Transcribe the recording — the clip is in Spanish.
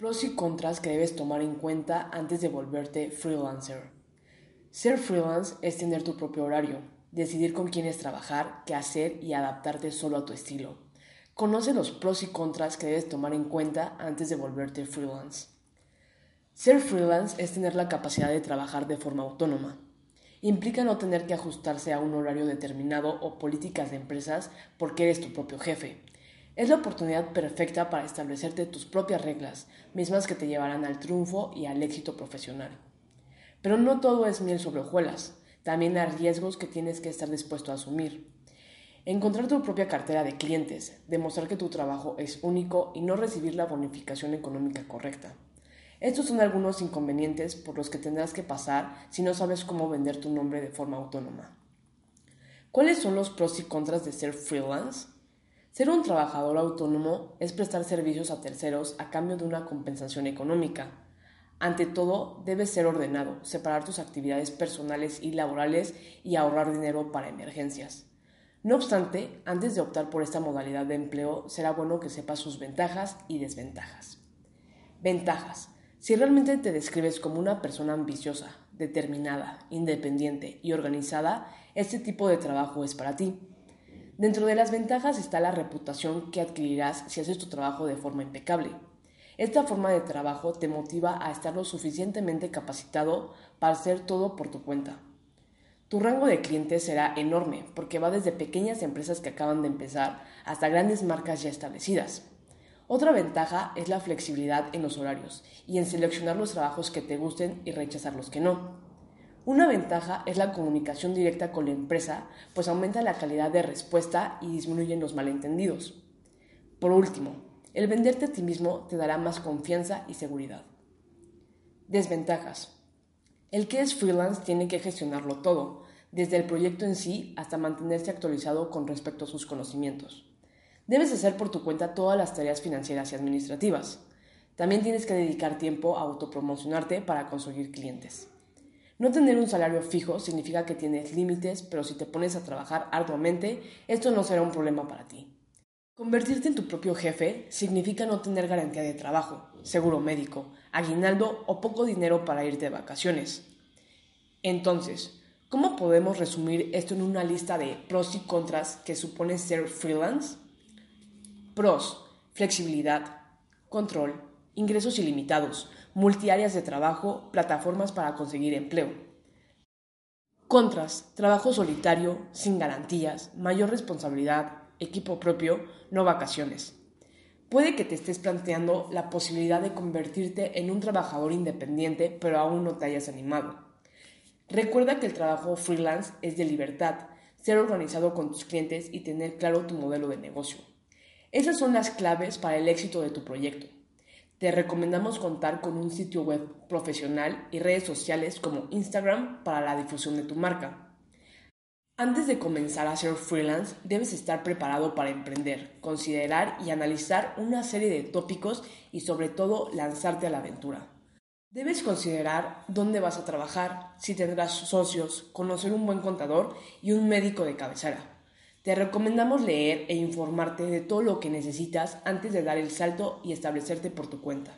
Pros y contras que debes tomar en cuenta antes de volverte freelancer. Ser freelance es tener tu propio horario, decidir con quiénes trabajar, qué hacer y adaptarte solo a tu estilo. Conoce los pros y contras que debes tomar en cuenta antes de volverte freelance. Ser freelance es tener la capacidad de trabajar de forma autónoma. Implica no tener que ajustarse a un horario determinado o políticas de empresas porque eres tu propio jefe es la oportunidad perfecta para establecerte tus propias reglas, mismas que te llevarán al triunfo y al éxito profesional. Pero no todo es miel sobre hojuelas, también hay riesgos que tienes que estar dispuesto a asumir. Encontrar tu propia cartera de clientes, demostrar que tu trabajo es único y no recibir la bonificación económica correcta. Estos son algunos inconvenientes por los que tendrás que pasar si no sabes cómo vender tu nombre de forma autónoma. ¿Cuáles son los pros y contras de ser freelance? Ser un trabajador autónomo es prestar servicios a terceros a cambio de una compensación económica. Ante todo, debes ser ordenado, separar tus actividades personales y laborales y ahorrar dinero para emergencias. No obstante, antes de optar por esta modalidad de empleo, será bueno que sepas sus ventajas y desventajas. Ventajas. Si realmente te describes como una persona ambiciosa, determinada, independiente y organizada, este tipo de trabajo es para ti. Dentro de las ventajas está la reputación que adquirirás si haces tu trabajo de forma impecable. Esta forma de trabajo te motiva a estar lo suficientemente capacitado para hacer todo por tu cuenta. Tu rango de clientes será enorme porque va desde pequeñas empresas que acaban de empezar hasta grandes marcas ya establecidas. Otra ventaja es la flexibilidad en los horarios y en seleccionar los trabajos que te gusten y rechazar los que no. Una ventaja es la comunicación directa con la empresa, pues aumenta la calidad de respuesta y disminuyen los malentendidos. Por último, el venderte a ti mismo te dará más confianza y seguridad. Desventajas. El que es freelance tiene que gestionarlo todo, desde el proyecto en sí hasta mantenerse actualizado con respecto a sus conocimientos. Debes hacer por tu cuenta todas las tareas financieras y administrativas. También tienes que dedicar tiempo a autopromocionarte para conseguir clientes. No tener un salario fijo significa que tienes límites, pero si te pones a trabajar arduamente, esto no será un problema para ti. Convertirte en tu propio jefe significa no tener garantía de trabajo, seguro médico, aguinaldo o poco dinero para irte de vacaciones. Entonces, ¿cómo podemos resumir esto en una lista de pros y contras que supone ser freelance? Pros, flexibilidad, control, ingresos ilimitados, multiáreas de trabajo, plataformas para conseguir empleo. Contras, trabajo solitario, sin garantías, mayor responsabilidad, equipo propio, no vacaciones. Puede que te estés planteando la posibilidad de convertirte en un trabajador independiente, pero aún no te hayas animado. Recuerda que el trabajo freelance es de libertad, ser organizado con tus clientes y tener claro tu modelo de negocio. Esas son las claves para el éxito de tu proyecto. Te recomendamos contar con un sitio web profesional y redes sociales como Instagram para la difusión de tu marca. Antes de comenzar a ser freelance, debes estar preparado para emprender, considerar y analizar una serie de tópicos y sobre todo lanzarte a la aventura. Debes considerar dónde vas a trabajar, si tendrás socios, conocer un buen contador y un médico de cabecera. Te recomendamos leer e informarte de todo lo que necesitas antes de dar el salto y establecerte por tu cuenta.